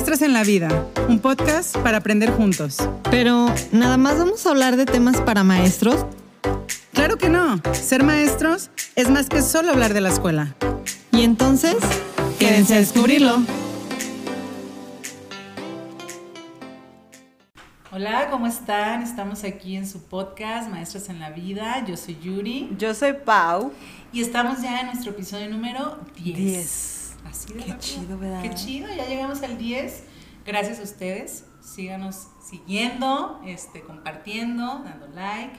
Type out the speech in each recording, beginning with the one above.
Maestras en la Vida, un podcast para aprender juntos. Pero, ¿nada más vamos a hablar de temas para maestros? Claro que no. Ser maestros es más que solo hablar de la escuela. Y entonces, quédense a descubrirlo. Hola, ¿cómo están? Estamos aquí en su podcast Maestras en la Vida. Yo soy Yuri. Yo soy Pau. Y estamos ya en nuestro episodio número 10. 10. Así de Qué chido, ¿verdad? Qué chido, ya llegamos al 10. Gracias a ustedes. Síganos siguiendo, este, compartiendo, dando like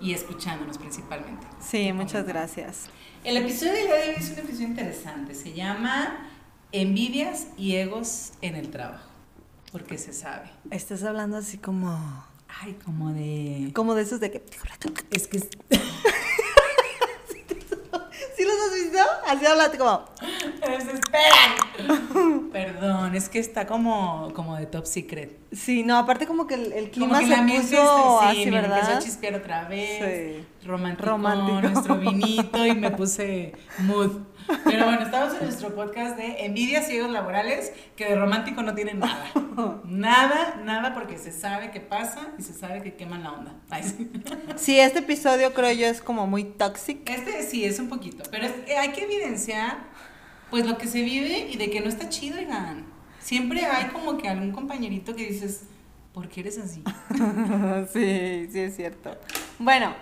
y escuchándonos principalmente. Sí, muchas gracias. El episodio de hoy es un episodio interesante. Se llama Envidias y egos en el trabajo. Porque se sabe. Estás hablando así como. Ay, como de. Como de esos de que. Es que. ¿Sí los has visto? Así hablaste como. ¡Desesperan! Perdón, es que está como, como de top secret. Sí, no, aparte como que el, el clima Como que se ambiente puso así, sí, me ¿verdad? empezó a chispear otra vez. Sí. Romántico, Romántico. nuestro vinito y me puse mood. Pero bueno, estamos en nuestro podcast de envidias y egos laborales que de romántico no tienen nada. Nada, nada porque se sabe qué pasa y se sabe que queman la onda. Ay, sí. Sí, este episodio creo yo es como muy tóxico. Este sí es un poquito, pero es- eh, hay que evidenciar pues lo que se vive y de que no está chido, oigan. Siempre hay como que algún compañerito que dices, ¿por qué eres así? sí, sí es cierto. Bueno,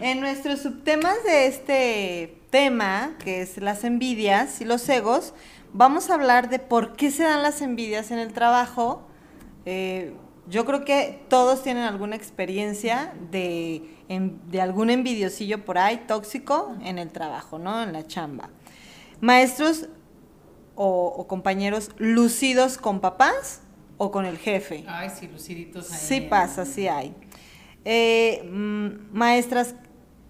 en nuestros subtemas de este tema, que es las envidias y los egos, vamos a hablar de por qué se dan las envidias en el trabajo. Eh, yo creo que todos tienen alguna experiencia de, en- de algún envidiosillo por ahí tóxico en el trabajo, ¿no? En la chamba. Maestros o, o compañeros lucidos con papás o con el jefe. Ay, sí, luciditos ahí. Sí pasa, sí hay. Eh, maestras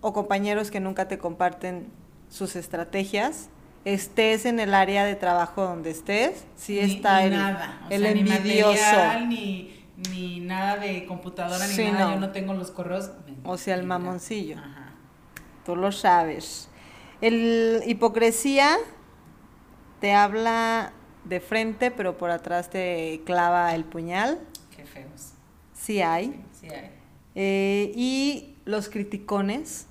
o compañeros que nunca te comparten sus estrategias, estés en el área de trabajo donde estés, sí Ni- está ni el, nada. O el sea, envidioso. Ni, material, ni, ni nada de computadora, Sí, ni nada. no. Yo no tengo los correos. O sea, el mamoncillo. Ajá. Tú lo sabes. El hipocresía te habla de frente, pero por atrás te clava el puñal. Qué feos. Sí hay. Sí, sí hay. Eh, y los criticones.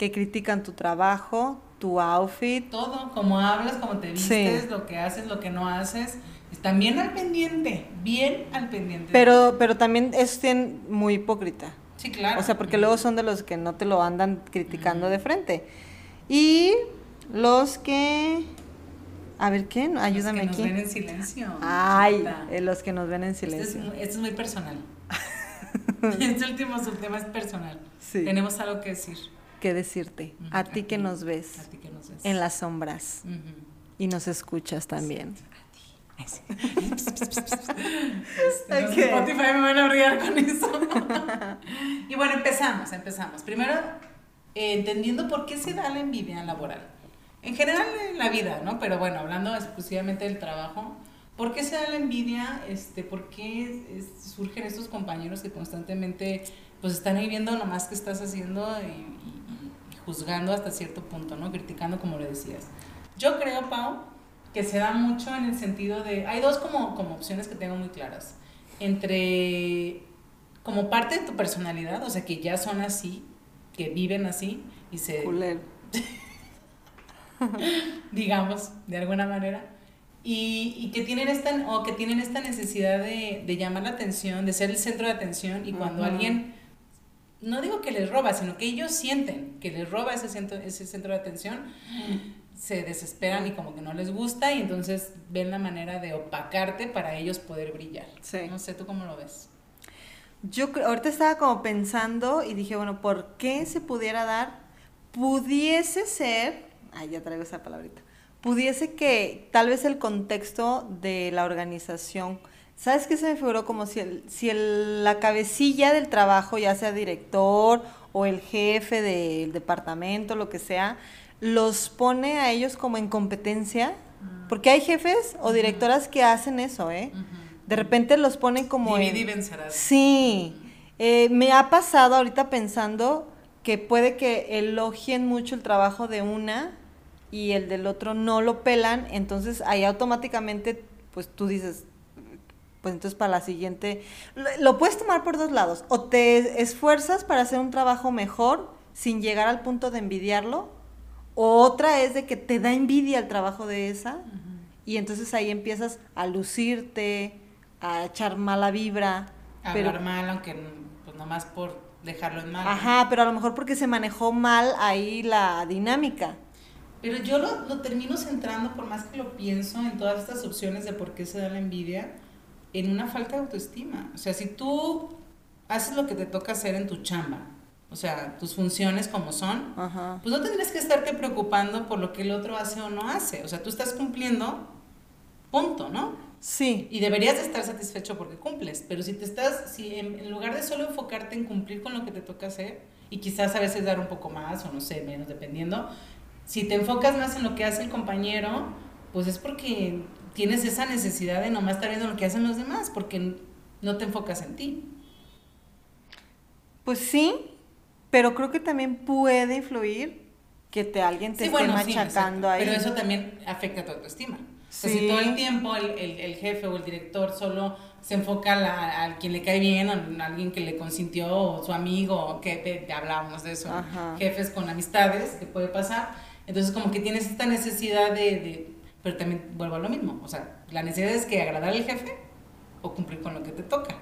Que critican tu trabajo, tu outfit. Todo, como hablas, como te vistes, Sí. lo que haces, lo que no haces. Están bien al pendiente, bien al pendiente. Pero, pero también es muy hipócrita. Sí, claro. O sea, porque luego son de los que no te lo andan criticando de frente. Y los que... A ver, ¿quién? Ayúdame Los que aquí. nos ven en silencio. Ay, eh, los que nos ven en es, silencio. este es muy personal. este último subtema es personal. Sí. Tenemos algo que decir. ¿Qué decirte? A ti que nos ves A ti que nos ves. en las sombras y nos escuchas también. Ay, sí. Este, Spotify me van a brillar con eso. y bueno, empezamos, empezamos. Primero, eh, entendiendo por qué se da la envidia laboral. En general en la vida, ¿no? Pero bueno, hablando exclusivamente del trabajo, ¿por qué se da la envidia? Este, ¿Por qué es- surgen estos compañeros que constantemente pues están ahí viendo nomás qué estás haciendo y juzgando hasta cierto punto, ¿no? Criticando como le decías. Yo creo, Pau, que se da mucho en el sentido de, hay dos como, como opciones que tengo muy claras, entre como parte de tu personalidad, o sea, que ya son así, que viven así y se, digamos, de alguna manera, y, y que tienen esta, o que tienen esta necesidad de, de llamar la atención, de ser el centro de atención, y cuando alguien, no digo que les roba, sino que ellos sienten que les roba ese centro, ese centro de atención, se desesperan y como que no les gusta, y entonces ven la manera de opacarte para ellos poder brillar. Sí. No sé, ¿tú cómo lo ves? Yo ahorita estaba como pensando y dije, bueno, ¿por qué se pudiera dar? Pudiese ser, ay, ya traigo esa palabrita, pudiese que tal vez el contexto de la organización, ¿sabes qué se me figuró? Como si, el, si el- la cabecilla del trabajo, ya sea director o el jefe del departamento, lo que sea, los pone a ellos como en competencia, porque hay jefes o directoras que hacen eso, ¿eh? De repente los ponen como en... Divide y vencerás. Sí, Eh, me ha pasado ahorita pensando que puede que elogien mucho el trabajo de una y el del otro no lo pelan, entonces ahí automáticamente, pues tú dices, pues entonces para la siguiente, lo, lo puedes tomar por dos lados, o te esfuerzas para hacer un trabajo mejor sin llegar al punto de envidiarlo, o otra es de que te da envidia el trabajo de esa, y entonces ahí empiezas a lucirte, a echar mala vibra. A pero, hablar mal, aunque pues nomás por dejarlo en mal. Ajá, pero a lo mejor porque se manejó mal ahí la dinámica. Pero yo lo, lo termino centrando, por más que lo pienso, en todas estas opciones de por qué se da la envidia, en una falta de autoestima. O sea, si tú haces lo que te toca hacer en tu chamba, o sea, tus funciones como son, Ajá. pues no tendrías que estarte preocupando por lo que el otro hace o no hace. O sea, tú estás cumpliendo, punto, ¿no? Sí. Y deberías de estar satisfecho porque cumples, pero si te estás, si en, en lugar de solo enfocarte en cumplir con lo que te toca hacer, y quizás a veces dar un poco más o no sé, menos, dependiendo, si te enfocas más en lo que hace el compañero, pues es porque tienes esa necesidad de nomás estar viendo lo que hacen los demás, porque no te enfocas en ti. Pues sí, pero creo que también puede influir que te alguien te Sí, esté bueno, machacando ahí. Pero eso también afecta a tu autoestima. O sea, Sí. si todo el tiempo el, el- el jefe o el director solo se enfoca a, quien le cae bien, a alguien que le consintió, o su amigo, que te, te hablábamos de eso, jefes con amistades, que puede pasar. Entonces, como que tienes esta necesidad de, de- Pero también vuelvo a lo mismo. O sea, la necesidad es que agradar al jefe o cumplir con lo que te toca.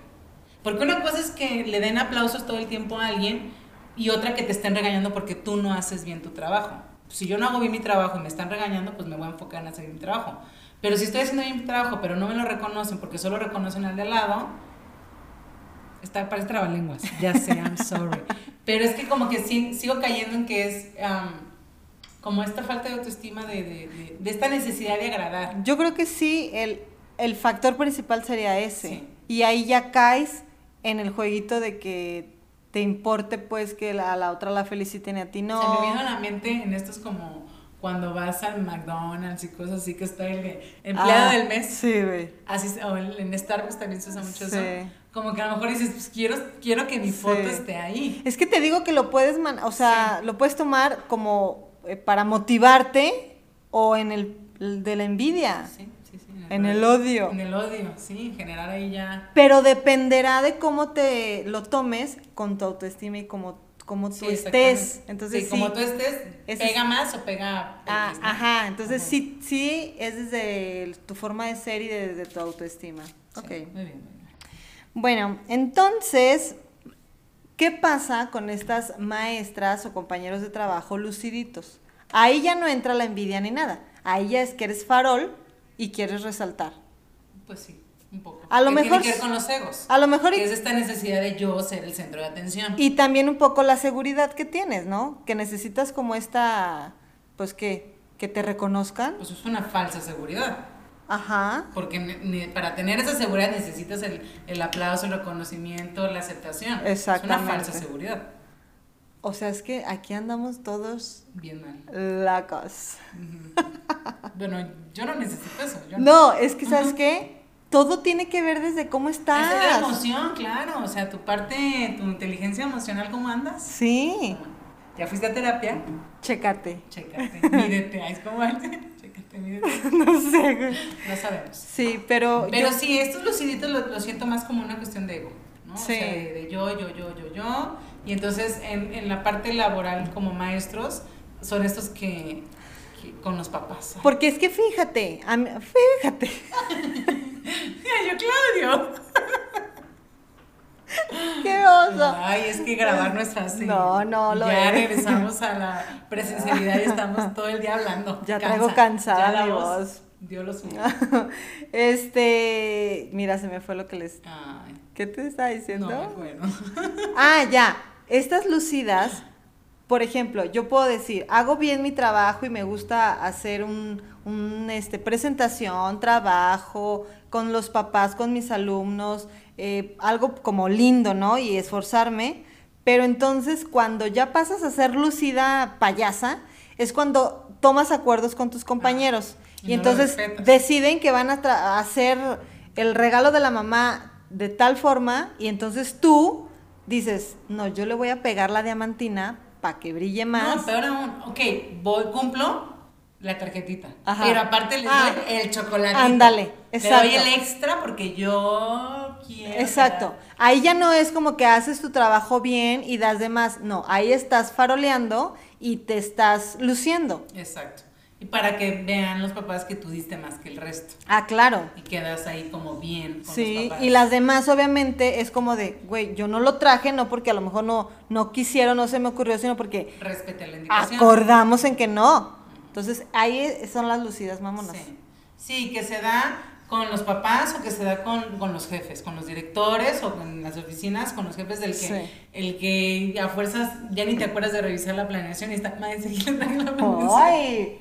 Porque una cosa es que le den aplausos todo el tiempo a alguien y otra que te estén regañando porque tú no haces bien tu trabajo. Si yo no hago bien mi trabajo y me están regañando, pues me voy a enfocar en hacer mi trabajo. Pero si estoy haciendo bien mi trabajo, pero no me lo reconocen porque solo reconocen al de al lado, está, parece trabalenguas. Ya sé, I'm sorry. Pero es que como que sí, sigo cayendo en que es como esta falta de autoestima, de, de, de- esta necesidad de agradar. Yo creo que sí, el, el factor principal sería ese. Sí. Y ahí ya caes en el jueguito de que te importe pues que la, a la otra la feliciten y a ti no. Se me vino a la mente en estos como cuando vas al McDonald's y cosas así que está el empleado Ah, del mes. Sí, güey. Así, o en Starbucks también se usa mucho eso. Sí. Como que a lo mejor dices, pues quiero, quiero que mi foto Sí. esté ahí. Es que te digo que lo puedes, man- o sea, lo puedes tomar como para motivarte o en el, el de la envidia, Sí, sí, sí. en el odio. En el odio, sí, generar ahí ya. Pero dependerá de cómo te lo tomes con tu autoestima y cómo, cómo Sí, tú estés. Entonces, sí, sí. como tú estés, pega más o pega. Ah, ajá, entonces Ajá. sí, sí es desde tu forma de ser y desde tu autoestima. Ok. Muy bien, muy bien. Bueno, entonces, ¿qué pasa con estas maestras o compañeros de trabajo luciditos? Ahí ya no entra la envidia ni nada. Ahí ya es que eres farol y quieres resaltar. Pues sí, un poco. A lo Que mejor Tiene que ver con los egos. A lo mejor Que es esta necesidad de yo ser el centro de atención. y también un poco la seguridad que tienes, ¿no? Que necesitas como esta, pues que, que te reconozcan. Pues es una falsa seguridad. Ajá. Porque ne- ne- para tener esa seguridad necesitas el, el aplauso, el reconocimiento, la aceptación. Exactamente. Es una falsa seguridad. O sea, es que aquí andamos todos Bien mal. locos. Bueno, yo no necesito eso. Yo No, es que, ¿sabes qué? Todo tiene que ver desde cómo estás. Es la emoción, claro. O sea, tu parte, tu inteligencia emocional, ¿cómo andas? Sí, ¿Ya fuiste a terapia? chécate. Chécate, mídete. Es como No sé, güey. No sabemos. Sí, pero, Pero yo- sí, estos luciditos lo, lo siento más como una cuestión de ego, ¿no? Sí. O sea, de, de yo, yo, yo, yo, yo. Y entonces en, en la parte laboral como maestros son estos que, que con los papás. porque es que fíjate, a mí- fíjate, yo, Claudio. qué oso. Ay, es que grabar no es fácil. No, no lo Ya es. regresamos a la presencialidad y estamos todo el día hablando. Ya traigo cansada Ya la voz voz. dio lo suyo. Este, mira, se me fue lo que les... Ay, ¿Qué te estaba diciendo? no, bueno. Ah, ya. Estas lucidas, por ejemplo, yo puedo decir, hago bien mi trabajo y me gusta hacer un, un, este, presentación, trabajo con los papás, con mis alumnos, eh, algo como lindo, ¿no? Y esforzarme. Pero entonces cuando ya pasas a ser lucida payasa, es cuando tomas acuerdos con tus compañeros. y y no entonces deciden que van a, hacer el regalo de la mamá de tal forma y entonces tú dices, no, yo le voy a pegar la diamantina para que brille más. No, peor aún. Ok, voy, cumplo, La tarjetita. Ajá. Pero aparte les doy Ah. el chocolate. Ándale, Le exacto. doy el extra porque yo quiero. Exacto. Ahí ya no es como que haces tu trabajo bien y das de más. No, ahí estás faroleando y te estás luciendo. Exacto. Y para que vean los papás que tú diste más que el resto. Ah, claro. Y quedas ahí como bien con Sí, los papás. y las demás obviamente es como de, güey, yo no lo traje, no porque a lo mejor no, no quisieron, no se me ocurrió, sino porque Respete la indicación. acordamos en que no. Entonces ahí son las lucidas, vámonos. Sí. Sí, que se da con los papás o que se da con, con los jefes, con los directores o con las oficinas, con los jefes del que, Sí. el que a fuerzas ya ni te acuerdas de revisar la planeación y está, le traigo la planeación". Ay,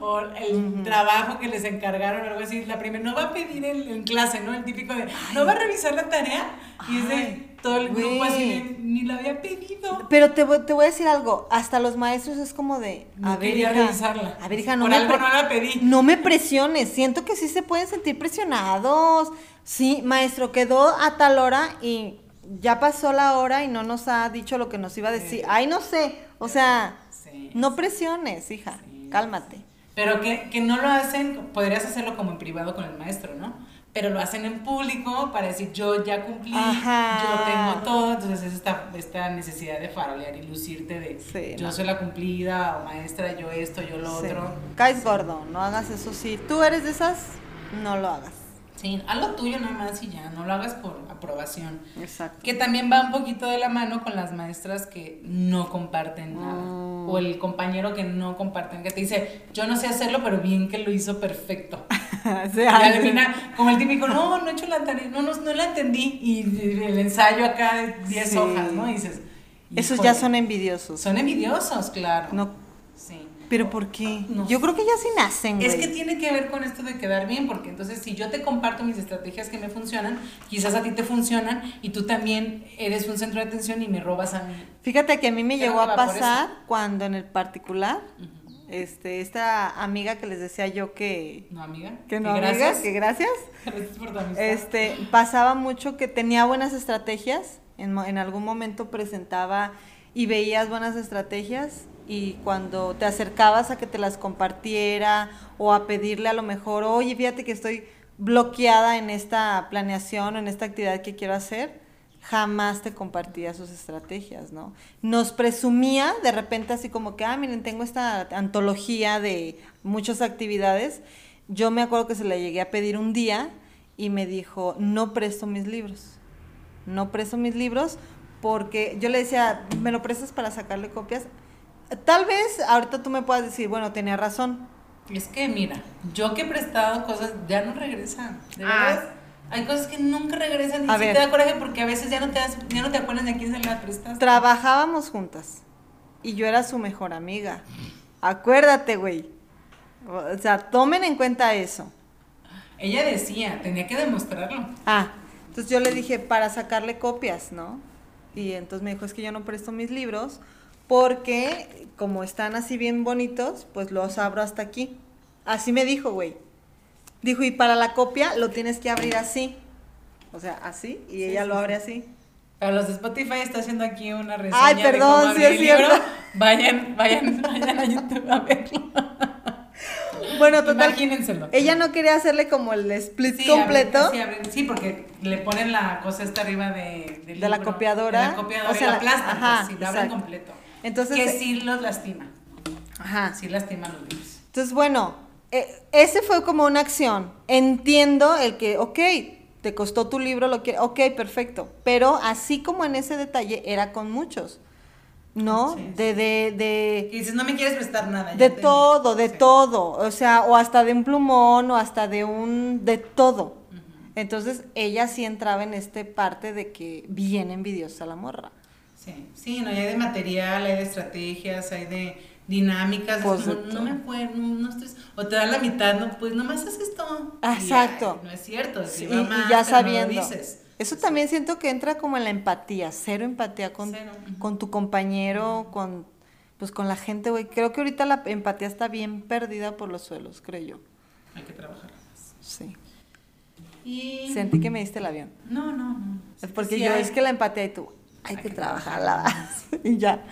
O el trabajo que les encargaron o algo así. La primera, no va a pedir el- en clase, ¿no? El típico de, no va a revisar la tarea. Y es de todo el grupo así ni la había pedido. Pero te voy, te voy a decir algo, hasta los maestros es como de, No a ver, quería hija, revisarla. a ver, hija, no Por me, algo no la pedí. no me presiones, siento que sí se pueden sentir presionados. Sí, maestro, quedó a tal hora y ya pasó la hora y no nos ha dicho lo que nos iba a decir. Sí. Ay, no sé, o sea, Sí. no presiones, hija, Sí, cálmate. Pero que, que no lo hacen, podrías hacerlo como en privado con el maestro, ¿no? Pero lo hacen en público para decir, yo ya cumplí, Ajá. yo tengo todo, entonces es esta, esta necesidad de farolear y lucirte de, Sí, yo no. soy la cumplida, o maestra, yo esto, yo lo Sí. otro. Caes gordo, no hagas eso. Si tú eres de esas, no lo hagas. Sí, haz lo tuyo nada más y ya, no lo hagas por aprobación. Exacto. Que también va un poquito de la mano con las maestras que no comparten nada. Mm. O el compañero que no comparten, que te dice, yo no sé hacerlo, pero bien que lo hizo perfecto. Y al final, como el típico, no, no he hecho la tarea, no, no, no la entendí. Y el ensayo acá de 10 Sí. hojas, ¿no? Y dices, Esos ya son envidiosos. Son envidiosos, claro. No, Sí. pero ¿por qué? No Yo creo que ya sí nacen, güey. Es que tiene que ver con esto de quedar bien, porque entonces si yo te comparto mis estrategias que me funcionan, quizás a ti te funcionan y tú también eres un centro de atención y me robas a mí. Fíjate que a mí me llegó a pasar cuando en el particular, este, esta amiga que les decía yo que, ¿No, amiga? que no, gracias. amiga, que gracias, Gracias por tu amistad. este, pasaba mucho que tenía buenas estrategias, en, en algún momento presentaba y veías buenas estrategias y cuando te acercabas a que te las compartiera o a pedirle a lo mejor, oye, fíjate que estoy bloqueada en esta planeación o en esta actividad que quiero hacer, jamás te compartía sus estrategias, ¿no? Nos presumía de repente así como que, ah, miren, tengo esta antología de muchas actividades. Yo me acuerdo que se la llegué a pedir un día y me dijo, no presto mis libros. No presto mis libros porque yo le decía, ¿me lo prestas para sacarle copias? Tal vez ahorita tú me puedas decir, bueno, tenía razón. Es que mira, yo que he prestado cosas ya no regresan. De Ah. Hay cosas que nunca regresan y A sí ver. te da coraje porque a veces ya no te, das- ya no te acuerdas de a quién se las prestas. Trabajábamos juntas y yo era su mejor amiga. Acuérdate, güey. O sea, tomen en cuenta eso. Ella decía, tenía que demostrarlo. Ah, entonces yo le dije para sacarle copias, ¿no? Y entonces me dijo, es que yo no presto mis libros porque como están así bien bonitos, pues los abro hasta aquí. Así me dijo, güey. Dijo, y para la copia lo tienes que abrir así. O sea, así, y Sí, ella sí, lo abre así. Para los de Spotify está haciendo aquí una reseña Ay, de perdón, cómo sí abrir es libro. cierto. Vayan, vayan, vayan a YouTube a verlo. Bueno, total. Imagínenselo. Ella no quería hacerle como el split Sí, completo. abren- sí, abren- sí, porque le ponen la cosa esta arriba de, del De la copiadora. De la copiadora O sea, y la la- aplastan, ajá, pues, sí, lo abren completo. Entonces, que eh, sí los lastima. Ajá. Sí lastima los libros. Entonces, bueno, eh, ese fue como una acción. Entiendo el que, ok, te costó tu libro, lo que, ok, perfecto. Pero así como en ese detalle, era con muchos. ¿no? Sí, De, de, Y de, dices, no me quieres prestar nada. de todo, de Sí. todo. O sea, o hasta de un plumón, o hasta de un, de todo. Entonces, ella sí entraba en este parte de que bien envidiosa la morra. Sí, sí, no, hay de material, hay de estrategias, hay de dinámicas. Pues es como, no me fue, no, estoy. O te dan la mitad, no, pues nomás haces esto. Y, Exacto. ay, no es cierto, Sí, y, va y ya pero no lo sabiendo. dices. Eso también siento que entra como en la empatía, cero empatía con, Cero, con tu compañero, con pues con la gente, güey. Creo que ahorita la empatía está bien perdida por los suelos, creo yo. Hay que trabajar más. Sí. Y... Sentí que me diste el avión. No, no, no. Es porque Sí yo, hay. es que la empatía y tú, hay, que, trabajarla más. y ya.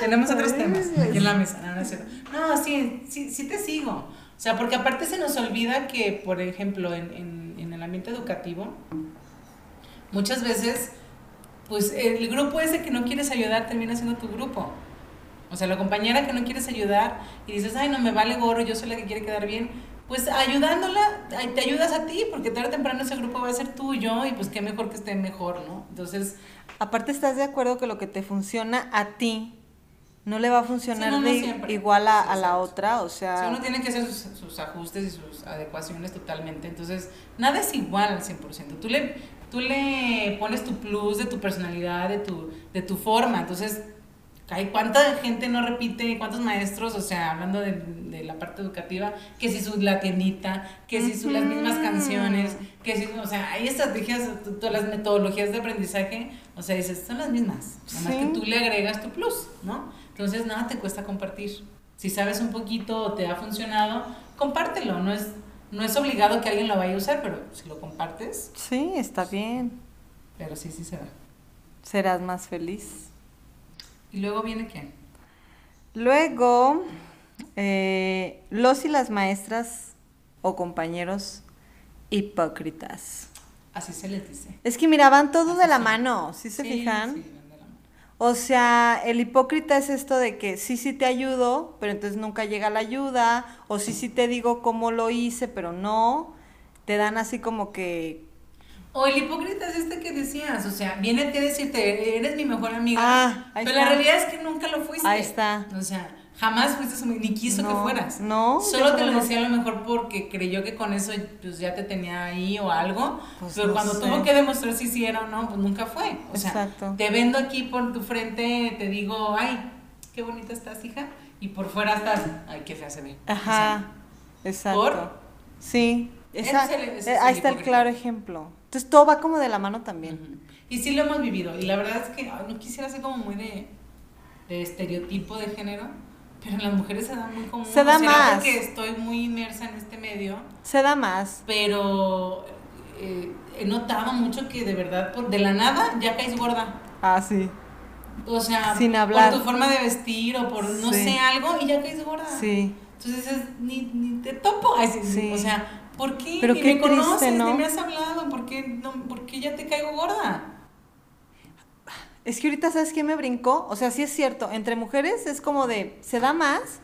Tenemos otros temas aquí en la mesa. No, no, es cierto. no sí, sí, sí te sigo. O sea, porque aparte se nos olvida que, por ejemplo, en, en, en el ambiente educativo, muchas veces, pues el grupo ese que no quieres ayudar termina siendo tu grupo. O sea, la compañera que no quieres ayudar y dices, ay, no me vale gorro, yo soy la que quiere quedar bien, pues ayudándola, te ayudas a ti, porque tarde o temprano ese grupo va a ser tuyo y pues qué mejor que esté mejor, ¿no? Entonces... Aparte, ¿estás de acuerdo que lo que te funciona a ti no le va a funcionar igual a, la otra? O sea... uno tiene que hacer sus, ajustes y sus adecuaciones totalmente, entonces nada es igual al 100%. Tú le, tú le pones tu plus de tu personalidad, de tu, de tu forma, entonces ¿Cuánta gente no repite? ¿Cuántos maestros? O sea, hablando de, la parte educativa, que si su la que si su, las mismas canciones, que si, o sea, hay estrategias, todas las metodologías de aprendizaje, o sea, dices, son las mismas, nada más que tú le agregas tu plus, ¿no? Entonces, nada te cuesta compartir. Si sabes un poquito o te ha funcionado, compártelo, no es, no es obligado que alguien lo vaya a usar, pero si lo compartes. Sí, está bien. Pero sí, sí se da. Serás más feliz. ¿Y luego viene quién? Luego, eh, los y las maestras o compañeros hipócritas. Así se les dice. Es que miraban todo de la mano, ¿sí se fijan? Sí, la mano. O sea, el hipócrita es esto de que sí, sí te ayudo, pero entonces nunca llega la ayuda, o sí, sí te digo cómo lo hice, pero no. Te dan así como que o el hipócrita es este que decías, o sea, viene a decirte, eres mi mejor amiga. Ah, pero la realidad es que nunca lo fuiste. Ahí está. O sea, jamás fuiste ni quiso que fueras. No. Solo te lo decía a lo mejor porque creyó que con eso pues ya te tenía ahí o algo. Pues pero cuando tuvo que demostrar si sí era o no, pues nunca fue. O sea, te vendo aquí por tu frente, te digo, ay, qué bonita estás, hija. Y por fuera estás, ay, qué fea se ve. Ajá. exacto. ¿Por? Sí. Eh, ahí está el claro ejemplo. Entonces todo va como de la mano también. Y sí lo hemos vivido. Y la verdad es que no quisiera ser como muy de, estereotipo de género, pero en las mujeres se da muy común. Se da más. Porque estoy muy inmersa en este medio. Se da más. Pero eh, he notado mucho que de verdad, por, de la nada, ya caes gorda. Ah, sí. O sea, Sin hablar. por tu forma de vestir o por no sé algo y ya caes gorda. Sí. Entonces ni, ni te topo. sí. O sea, ¿Por qué? Pero ni me conoces, ni me has hablado, ¿por qué, no, ¿por qué ya te caigo gorda? Es que ahorita, ¿sabes qué me brincó? O sea, sí es cierto, entre mujeres es como de, se da más,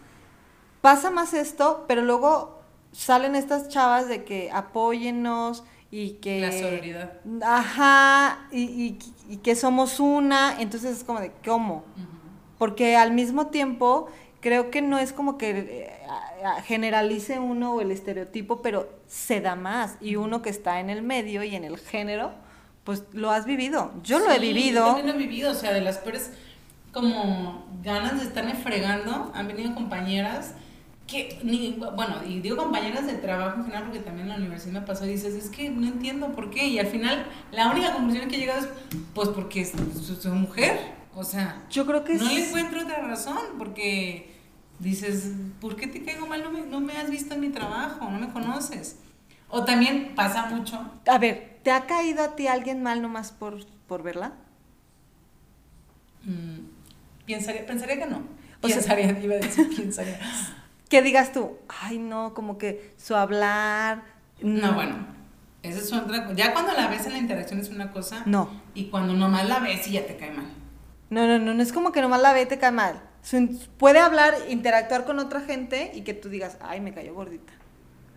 pasa más esto, pero luego salen estas chavas de que apóyennos y que... La solidaridad. Ajá, y, y, que somos una, entonces es como de, ¿cómo? Porque al mismo tiempo creo que no es como que eh, generalice uno o el estereotipo, pero se da más. Y uno que está en el medio y en el género, pues lo has vivido. Yo lo he vivido. Yo también lo he vivido, o sea, de las peores como ganas de estarme fregando, han venido compañeras que, ni, bueno, y digo compañeras de trabajo en general, porque también en la universidad me pasó, y dices, es que no entiendo por qué, y al final la única conclusión que he llegado es, pues porque es su mujer, o sea, yo creo que no le encuentro otra razón, porque dices, ¿por qué te caigo mal? No me, no me has visto en mi trabajo, no me conoces. O también pasa mucho. A ver, ¿te ha caído a ti alguien mal nomás por, por verla? Mm, pensaría, pensaría que no. O pensaría, iba a decir, pensaría. que digas tú, ay no, como que su hablar. No, bueno. Esa es otra Ya cuando la ves en la interacción es una cosa. No. Y cuando nomás la ves y ya te cae mal. No, no, no, no es como que nomás la ves y te cae mal. Puede hablar, interactuar con otra gente y que tú digas, ay, me cayó gordita.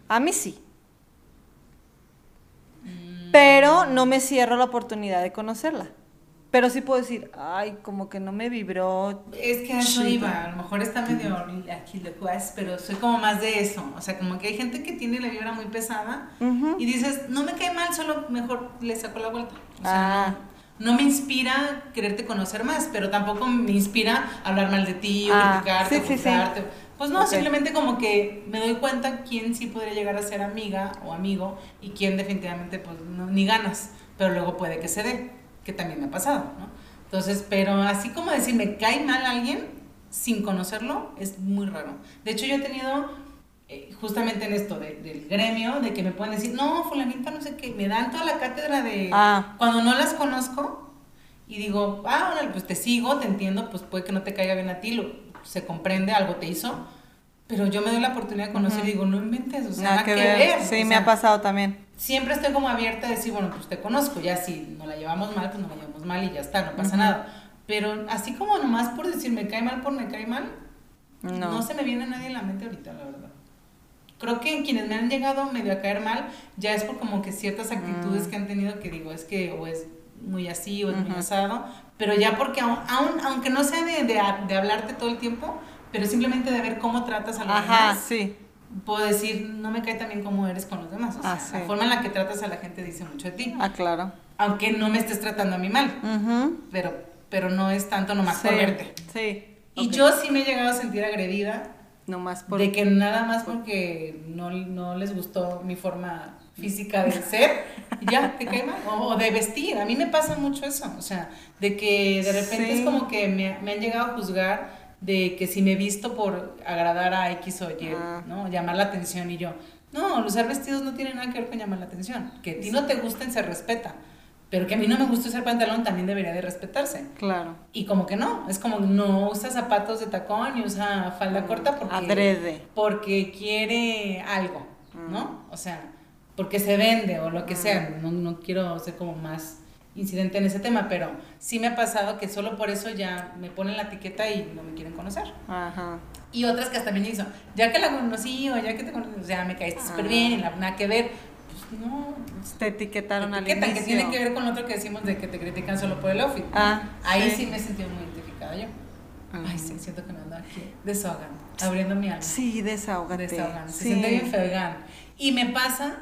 A mí sí. Pero no me cierro la oportunidad de conocerla. Pero sí puedo decir, ay, como que no me vibró. Es que a eso iba, a lo mejor está medio aquí lo pero soy como más de eso. O sea, como que hay gente que tiene la vibra muy pesada y dices, no me cae mal, solo mejor le saco la vuelta. O sea, ah no me inspira quererte conocer más, pero tampoco me inspira hablar mal de ti o ah, criticarte Pues no, simplemente como que me doy cuenta quién sí podría llegar a ser amiga o amigo y quién definitivamente pues no, ni ganas, pero luego puede que se dé, que también me ha pasado, ¿no? Entonces, pero así como decir me cae mal alguien sin conocerlo es muy raro. De hecho, yo he tenido eh, justamente en esto del gremio, de que me pueden decir, no, fulanita no sé qué, me dan toda la cátedra de ah. cuando no las conozco y digo, ah, órale, pues te sigo, te entiendo, pues puede que no te caiga bien a ti, lo, se comprende, algo te hizo, pero yo me doy la oportunidad de conocer y digo, no inventes, o sea, nada, que, ver. Sí, o me sea, ha pasado también. Siempre estoy como abierta a decir, bueno, pues te conozco, ya si no la llevamos mal, pues no la llevamos mal y ya está, no pasa nada. Pero así como nomás por decir me cae mal por me cae mal, No. no se me viene a nadie en la mente ahorita, la verdad. Creo que en quienes me han llegado medio a caer mal, ya es por como que ciertas actitudes Mm. que han tenido que digo, es que o es muy así o es muy Ujú. asado, pero ya porque aún, aún- aunque no sea de, de, de hablarte todo el tiempo, pero simplemente de ver cómo tratas a los Ajá, demás, sí. puedo decir, no me cae tan bien como eres con los demás. O sea, Ah, sí. la forma en la que tratas a la gente dice mucho de ti, Ah, claro. aunque no me estés tratando a mí mal, pero, pero no es tanto nomás sí. por verte. Sí. Y yo sí me he llegado a sentir agredida por... de que nada más porque no, no les gustó mi forma física de ser, ya te cae mal. O, o de vestir. A mí me pasa mucho eso. O sea, de que de repente Sí. es como que me, me han llegado a juzgar de que si me visto por agradar a X o Y, Ah. ¿no? Llamar la atención y yo. No, usar vestidos no tiene nada que ver con llamar la atención. Que a ti no te gusten se respeta. Pero que a mí no me gusta usar pantalón también debería de respetarse. Claro. Y como que no, es como no usa zapatos de tacón y usa falda corta porque, Adrede. porque quiere algo, ¿no? O sea, porque se vende o lo que sea. No, no quiero ser como más incidente en ese tema, pero sí me ha pasado que solo por eso ya me ponen la etiqueta y no me quieren conocer. Ajá. Y otras que hasta me hizo, ya que la conocí o ya que te conocí, o sea, me caíste súper bien y la, nada que ver, pues no, Te etiquetaron al inicio. que tiene que ver con lo otro que decimos de que te critican solo por el outfit. Ah, Ahí sí. sí me he sentido muy identificada yo. Ah. Ay, sí, siento que me ando aquí desahogando, abriendo mi alma. Sí, desahógate. Desahogando. Se Sí. siente bien feogán. Y me pasa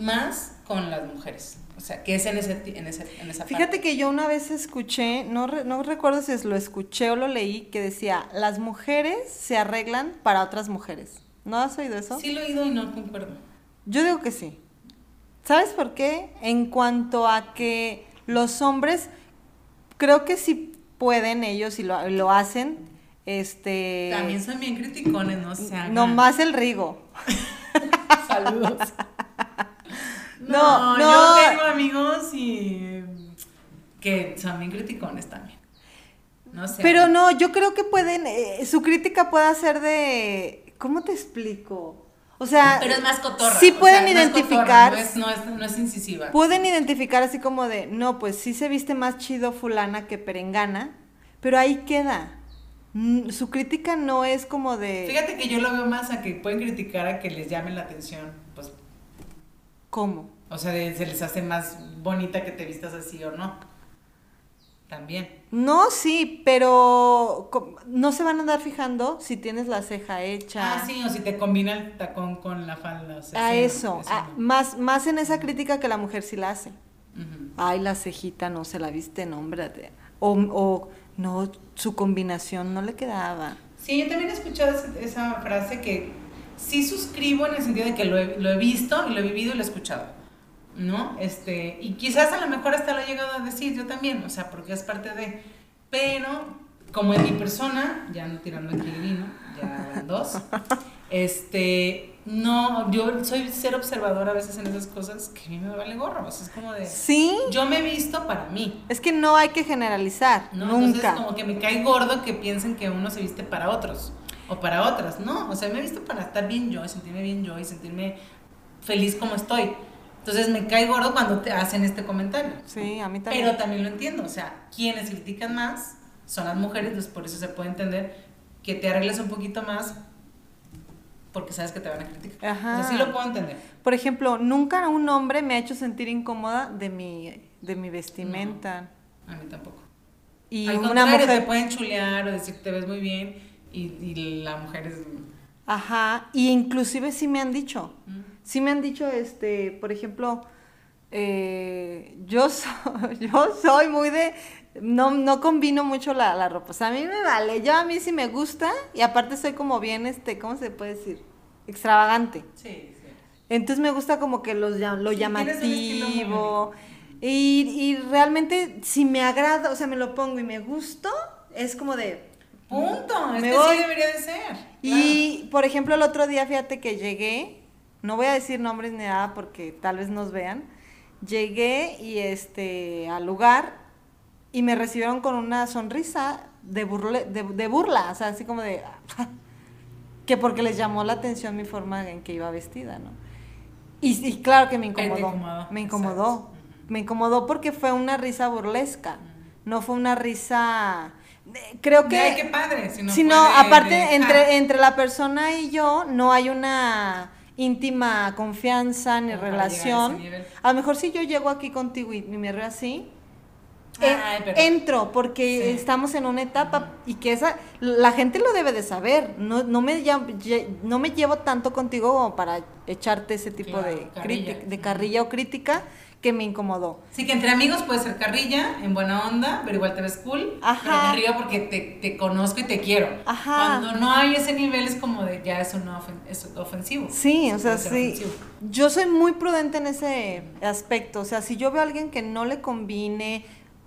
más con las mujeres. O sea, que es en, ese, en, ese, en esa Fíjate parte. que yo una vez escuché, no, re- no recuerdo si lo escuché o lo leí, que decía, las mujeres se arreglan para otras mujeres. ¿No has oído eso? Sí lo he oído y no concuerdo. Yo digo que sí. ¿Sabes por qué? En cuanto a que los hombres, creo que sí pueden ellos y lo, lo hacen, este... También son bien criticones, ¿no? O sea, No más el Rigo. Saludos. No, no, no. yo tengo amigos y que son bien criticones también. No sé. Pero no, yo creo que pueden, eh, su crítica puede ser de, ¿cómo te explico? O sea, Pero es más cotorra. sí o pueden sea, no es identificar, cotorra, no, es, no, es, no es incisiva. pueden identificar así como de, no, pues sí se viste más chido fulana que perengana, pero ahí queda. Mm, Su crítica no es como de, Fíjate que yo lo veo más a que pueden criticar a que les llamen la atención. ¿Cómo? o sea, se les hace más bonita que te vistas así o no. También. No, sí, pero no se van a andar fijando si tienes la ceja hecha. Ah, sí, o si te combina el tacón con la falda. o sea, A sí, eso, a- no. más, más en esa crítica que la mujer sí la hace. Ay, la cejita no se la viste, de- O, o no, su combinación no le quedaba. Sí, yo también he escuchado esa frase que sí suscribo en el sentido de que lo he, lo he visto y lo he vivido y lo he escuchado. ¿No? Este, y quizás a lo mejor hasta lo he llegado a decir yo también, o sea, porque es parte de. Pero, como en mi persona, ya no tirando aquí el vino, ya van dos, este, no, yo soy ser observadora a veces en esas cosas que a mí me vale gorro, o sea, es como de. Sí, Yo me he visto para mí, es que no hay que generalizar, ¿no? nunca. Entonces como que me cae gordo que piensen que uno se viste para otros o para otras, ¿no? O sea, me he visto para estar bien yo sentirme bien yo y sentirme feliz como estoy. Entonces me cae gordo cuando te hacen este comentario. Sí, a mí también. Pero también lo entiendo, o sea, quienes critican más son las mujeres, entonces por eso se puede entender que te arregles un poquito más porque sabes que te van a criticar. Ajá. O sea, sí lo puedo entender. Por ejemplo, nunca un hombre me ha hecho sentir incómoda de mi, de mi vestimenta. A mí tampoco. Y Al una contrario, te mujer... pueden chulear o decir que te ves muy bien y, y la mujer es... Ajá, y inclusive sí me han dicho. Mm. Sí me han dicho, este, por ejemplo, eh, yo, soy, yo soy muy de, no, no combino mucho la, la ropa, o sea, a mí me vale, yo a mí sí me gusta y aparte soy como bien, este, ¿cómo se puede decir? Extravagante. Sí, sí. Entonces me gusta como que los, lo Sí, llamativo. Y, y realmente si me agrada, o sea, me lo pongo y me gusto, es como de... Punto. Es Me que voy. sí debería de ser. Y, por ejemplo, el otro día, fíjate que llegué, no voy a decir nombres ni nada porque tal vez nos vean, llegué y este, al lugar y me recibieron con una sonrisa de, burle, de, de burla, o sea, así como de... que porque les llamó la atención mi forma en que iba vestida, ¿no? Y, y claro que me incomodó, Me incomodó. exacto. Me incomodó porque fue una risa burlesca. No fue una risa. Creo que. Ay, qué padre. Si no, si fue no, de- aparte, de- entre, ah, entre la persona y yo, no hay una íntima confianza ni a relación. A lo mejor si yo llego aquí contigo y, me río así, Ay, pero- entro porque Sí. estamos en una etapa y que esa la gente lo debe de saber. No, no, me, no me llevo tanto contigo como para echarte ese tipo Claro, de, carrilla. de carrilla o crítica que me incomodó. Sí, que entre amigos puede ser carrilla, en buena onda, pero igual te ves cool. Ajá. Pero río porque te, te conozco y te quiero. Ajá. Cuando no hay ese nivel es como de ya eso no ofen- es ofensivo. Sí, o sea, sí. ofensivo. Yo soy muy prudente en ese aspecto. O sea, si yo veo a alguien que no le combine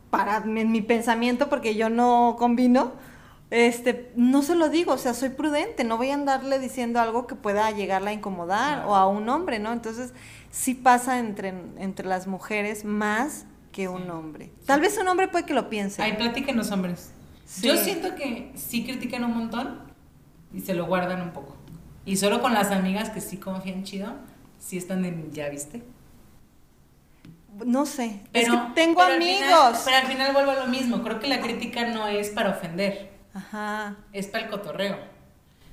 para en mi pensamiento, porque yo no combino, este, no se lo digo. O sea, soy prudente. No voy a andarle diciendo algo que pueda llegarla a incomodar Claro. o a un hombre, ¿no? Entonces, sí pasa entre, entre las mujeres más que un Sí. hombre. Tal vez un hombre puede que lo piense. Ay, platiquen los hombres. Sí. Yo siento que sí critican un montón y se lo guardan un poco. Y solo con las amigas que sí confían chido, sí están de ya viste. No sé. Pero es que tengo pero al amigos. final- pero al final vuelvo a lo mismo. Creo que la crítica no es para ofender. Ajá. es para el cotorreo.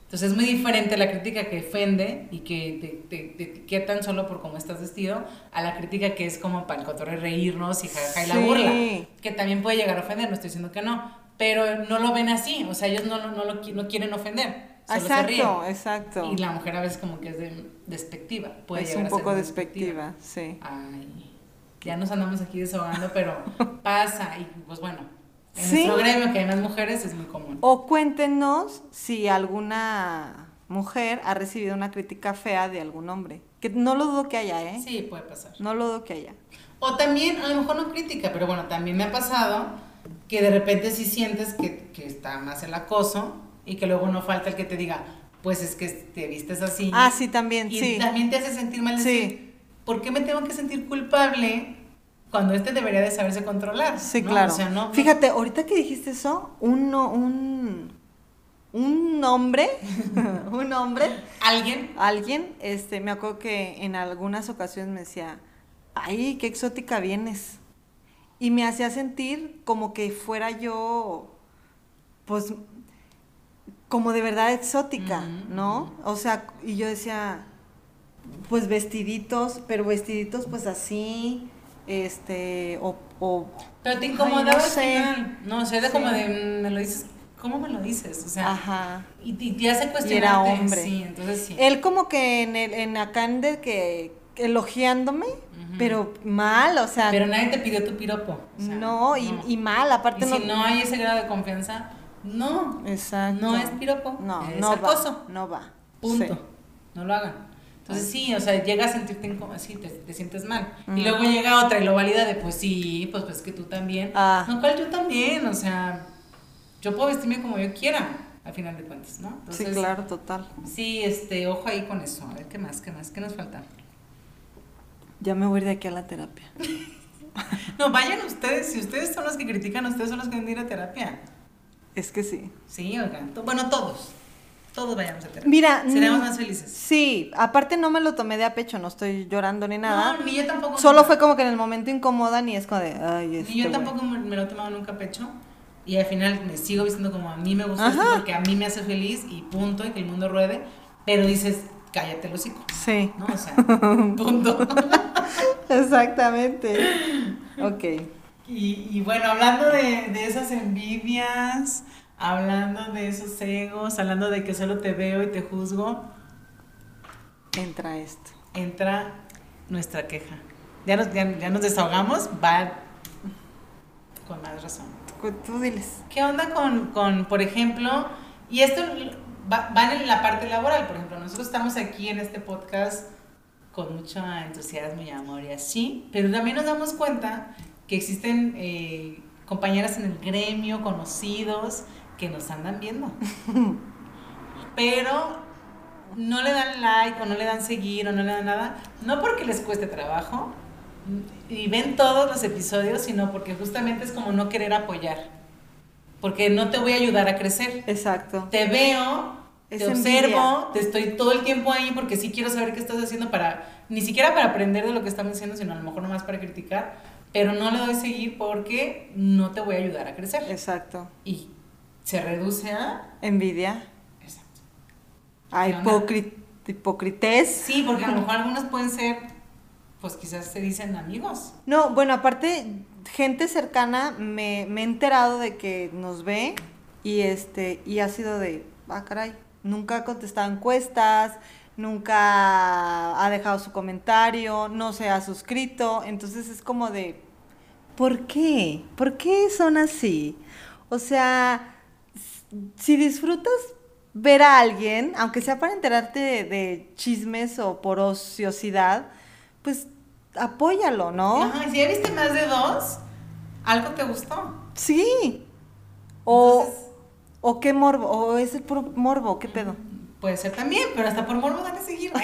Entonces es muy diferente la crítica que ofende y que te, te- te etiquetan solo por cómo estás vestido a la crítica que es como para el cotorreo reírnos y jajaja y la Sí. burla. Que también puede llegar a ofender, no estoy diciendo que no. Pero no lo ven así, o sea, ellos no, no, lo, no quieren ofender. Solo se ríen. Exacto, exacto. Y la mujer a veces como que es de- despectiva. Puede es llegar un a ser poco despectiva. despectiva, sí. Ay, ya nos andamos aquí desahogando, pero pasa. Y pues bueno, en Sí. nuestro gremio que hay más mujeres es muy común. O cuéntenos si alguna mujer ha recibido una crítica fea de algún hombre. Que no lo dudo que haya, ¿eh? Sí, puede pasar. No lo dudo que haya. O también, a lo mejor no crítica, pero bueno, también me ha pasado que de repente sí sientes que, que está más el acoso y que luego no falta el que te diga, pues es que te vistes así. Ah, sí, también, Y sí. también te hace sentir mal Sí. decir, ¿por qué me tengo que sentir culpable cuando este debería de saberse controlar? Sí, ¿no? claro. O sea, no, Fíjate, ahorita que dijiste eso, un, un, un hombre, un hombre, alguien, alguien, este, me acuerdo que en algunas ocasiones me decía, ay, qué exótica vienes. Y me hacía sentir como que fuera yo, pues, como de verdad exótica, Ujú, ¿no? O sea, y yo decía, pues vestiditos, pero vestiditos pues así, este, o, o pero te incomodaba no al sé. final. No, o sea, era Sí. como de, mm, me lo dices, ¿cómo me lo dices? O sea, ajá. y, y te hace Y cuestionarte. era hombre. Sí, entonces sí. Él como que en el, en acá en de que elogiándome, pero mal, o sea, Pero nadie te pidió tu piropo. o sea, no, y, y mal, aparte Y no. si no hay ese grado de confianza, no. Exacto. No es piropo. No, es no acoso. va. No va. Punto. Sí. No lo hagan. Entonces sí, o sea, llega a sentirte incómodo, así te, te sientes mal. Ujú. Y luego llega otra y lo valida de, pues sí, pues, pues que tú también. Ah. No, cual yo también, o sea, yo puedo vestirme como yo quiera, al final de cuentas, ¿no? Sí, Entonces, claro, total. Sí, este, ojo ahí con eso. A ver, ¿qué más? ¿Qué más? ¿Qué nos falta? Ya me voy de aquí a la terapia. No, vayan ustedes, si ustedes son los que critican, ustedes son los que deben ir a terapia. Es que sí. Sí, oigan. Bueno, todos. Todos vayamos a terapia. Mira, Seremos más felices. Sí, aparte no me lo tomé de a pecho, no estoy llorando ni nada. No, ni yo tampoco. Solo fue como que en el momento incomodan y es como de, ay, este Ni yo güey". tampoco me, me lo he tomado nunca a pecho. Y al final me sigo vistiendo como a mí me gusta, esto porque a mí me hace feliz y punto, y que el mundo ruede. Pero dices, cállate el hocico, Sí, ¿no? O sea, punto. exactamente. ok. Y, y bueno, hablando de, de esas envidias, hablando de esos egos, hablando de que solo te veo y te juzgo, Entra esto. entra nuestra queja. Ya nos, ya, ya nos desahogamos, va con más razón. Tú, tú diles. ¿Qué onda con, con, por ejemplo, y esto va, va en la parte laboral, por ejemplo, nosotros estamos aquí en este podcast con mucho entusiasmo y amor y así, pero también nos damos cuenta que existen eh, compañeras en el gremio, conocidos, que nos andan viendo. Pero no le dan like o no le dan seguir o no le dan nada, no porque les cueste trabajo, y ven todos los episodios, sino porque justamente es como no querer apoyar. Porque no te voy a ayudar a crecer. Exacto. Te veo, Es te envidia. observo, te estoy todo el tiempo ahí porque sí quiero saber qué estás haciendo para, ni siquiera para aprender de lo que estamos haciendo, sino a lo mejor nomás para criticar, pero no le doy seguir porque no te voy a ayudar a crecer. Exacto. Y se reduce a... Envidia. Exacto. A ¿Qué onda? hipocri- hipocritez. Sí, porque a lo mejor algunos pueden ser, pues quizás se dicen amigos. No, bueno, aparte, gente cercana me, me he enterado de que nos ve y este, y ha sido de, ah, caray, nunca ha contestado encuestas, nunca ha dejado su comentario, no se ha suscrito, entonces es como de, ¿por qué? ¿Por qué son así? O sea, si disfrutas ver a alguien, aunque sea para enterarte de, de chismes o por ociosidad, pues apóyalo, ¿no? Ajá, y si ya viste más de dos, algo te gustó. Sí. O, Entonces- o qué morbo, o es el puro morbo, qué pedo. Puede ser también, pero hasta por morbo dan a seguir.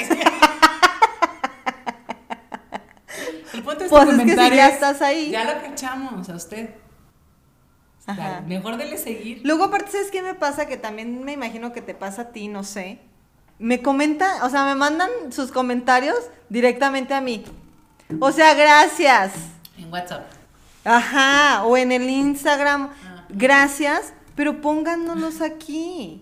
El punto de este Pues es que si comentario ya es, estás ahí. Ya lo cachamos a usted. Ajá. Mejor dele seguir. Luego, aparte, ¿sabes qué me pasa? Que también me imagino que te pasa a ti, no sé. Me comentan, o sea, me mandan sus comentarios directamente a mí. O sea, gracias. En WhatsApp. Ajá, o en el Instagram, Ah. gracias, pero pónganos aquí.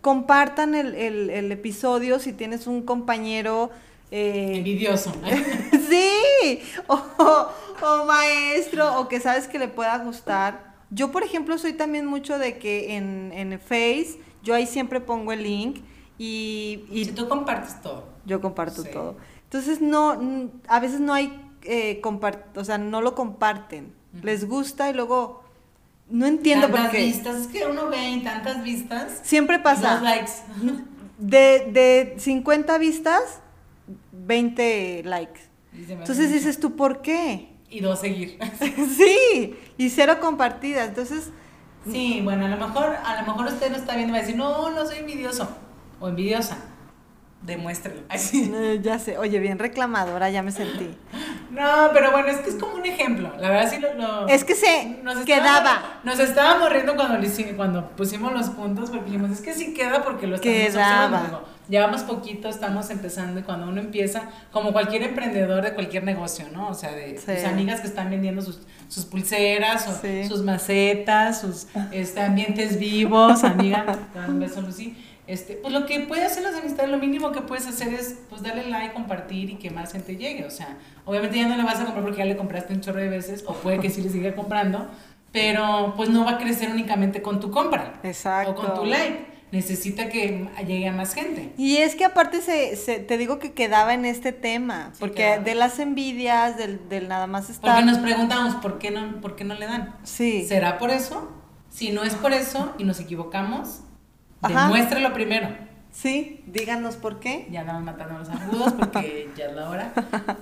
Compartan el, el- el episodio si tienes un compañero. eh, Envidioso. sí, o, o maestro, o que sabes que le pueda gustar. Yo, por ejemplo, soy también mucho de que en, en Face, yo ahí siempre pongo el link y, y si tú compartes todo. yo comparto Sí. todo. Entonces, no, a veces no hay, eh, o sea, no lo comparten. Les gusta y luego no entiendo por tantas qué. vistas, es que uno ve en tantas vistas. Siempre y Dos pasa. likes. De, de 50 vistas, 20 likes. Entonces dices tú, ¿por qué? Y dos seguir. sí, y cero compartidas. Entonces, Sí, bueno, a lo mejor, a lo mejor usted no está viendo y va a decir, no, no soy envidioso o envidiosa. Demuéstrelo. Así. eh, ya sé, oye, bien reclamadora, ya me sentí. No, pero bueno, es que es como un ejemplo. La verdad sí lo... lo- Es que se nos quedaba. estábamos- Nos estábamos riendo cuando, cuando pusimos los puntos porque dijimos, es que sí queda porque lo estamos Quedaba. observando. Llevamos poquito, estamos empezando y cuando uno empieza, como cualquier emprendedor de cualquier negocio, ¿no? O sea, de Sí. tus amigas que están vendiendo sus, sus pulseras, o Sí. sus macetas, sus este, ambientes vivos, amiga, te un beso, Lucy. Este, pues lo que puede hacer las amistades, lo mínimo que puedes hacer es pues darle like, compartir y que más gente llegue. O sea, obviamente ya no le vas a comprar porque ya le compraste un chorro de veces, o puede que sí le siga comprando, pero pues no va a crecer únicamente con tu compra Exacto. o con tu like. Necesita que llegue a más gente. Y es que aparte se, se- te digo que quedaba en este tema, Sí, porque quedaba. de las envidias, del, del nada más estar... Porque nos preguntamos por qué no, por qué no le dan. Sí. ¿Será por eso? Si no es por eso y nos equivocamos, Ajá. demuéstralo primero. Sí, díganos por qué. Ya andamos matando los agudos porque ya es la hora.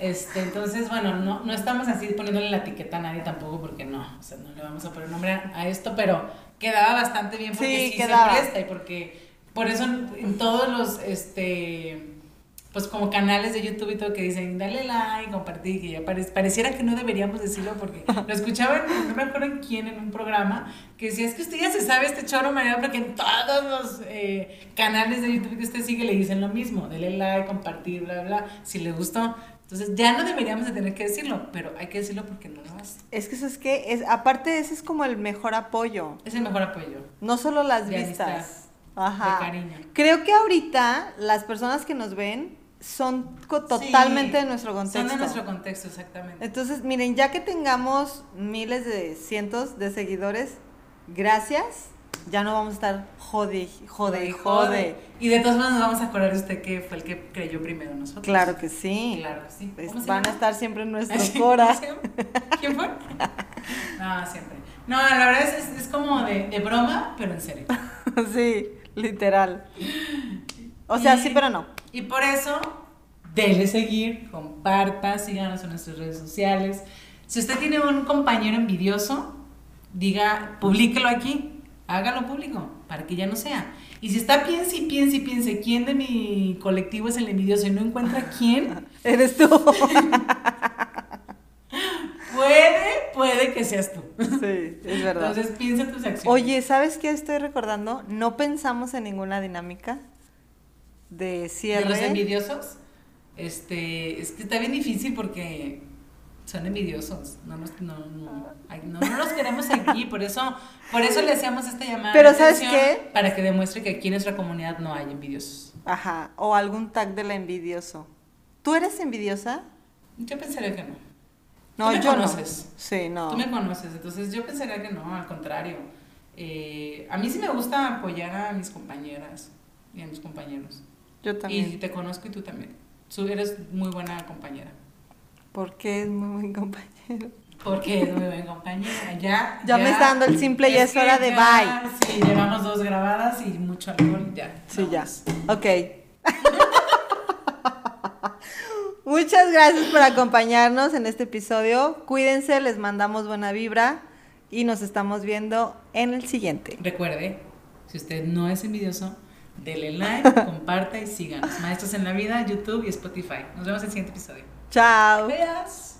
Este, entonces, bueno, no, no estamos así poniéndole la etiqueta a nadie tampoco porque no, o sea, no le vamos a poner nombre a, a esto, pero quedaba bastante bien porque Sí, se presta y porque por eso en, en todos los, este, pues como canales de YouTube y todo que dicen, dale like, compartir, que ya pare- pareciera que no deberíamos decirlo porque lo escuchaban, no me acuerdo en quién, en un programa, que decía, es que usted ya se sabe este choro, María, porque en todos los eh, canales de YouTube que usted sigue le dicen lo mismo, dale like, compartir, bla, bla, si le gustó. Entonces ya no deberíamos de tener que decirlo, pero hay que decirlo porque no lo hace. Es que eso es que, es, aparte ese es como el mejor apoyo. Es el mejor apoyo. No solo las De vistas. amistad, Ajá. de cariño. Creo que ahorita las personas que nos ven son totalmente Sí, de nuestro contexto. Son de nuestro contexto, exactamente. Entonces, miren, ya que tengamos miles de cientos de seguidores, gracias. Ya no vamos a estar jode, jode, jode. Y de todas maneras nos vamos a acordar de usted que fue el que creyó primero nosotros. Claro que sí. Claro que sí. Es- ¿Cómo se van a estar siempre en nuestro cora. ¿Quién fue? No, siempre. No, la verdad es, es, es como de, de broma, pero en serio. sí, literal. O sea, Y- sí, pero no. Y por eso, dele seguir, comparta, síganos en nuestras redes sociales. Si usted tiene un compañero envidioso, diga, publíquelo aquí, hágalo público, para que ya no sea. Y si está piense y piense y piense quién de mi colectivo es el envidioso y no encuentra quién, Eres tú. puede que seas tú. Sí, es verdad. Entonces piensa tus acciones. Oye, ¿sabes qué estoy recordando? No pensamos en ninguna dinámica de de cierre. los envidiosos, este, es que está bien difícil porque son envidiosos. No nos, no, no, no, no los queremos aquí, por eso, por eso le hacemos esta llamada. Pero ¿sabes qué? Para que demuestre que aquí en nuestra comunidad no hay envidiosos. Ajá, o algún tag del envidioso. ¿Tú eres envidiosa? Yo pensaría que no. No, me yo conoces. no. Sí, no. Tú me conoces, entonces yo pensaría que no, al contrario. Eh, a mí sí me gusta apoyar a mis compañeras y a mis compañeros. Yo también. Y te conozco y tú también. Eres muy buena compañera. Porque es muy buen compañero. Porque es muy buena compañera. Ya, Ya me está dando el simple, ya es hora de ya, Sí, llevamos dos grabadas y mucho alcohol, ya. Sí, ya. Ok. Muchas gracias por acompañarnos en este episodio. Cuídense, les mandamos buena vibra y nos estamos viendo en el siguiente. Recuerde, si usted no es envidioso, dele like, comparta y síganos. Maestros en la Vida, YouTube y Spotify. Nos vemos en el siguiente episodio. Chao. Adiós.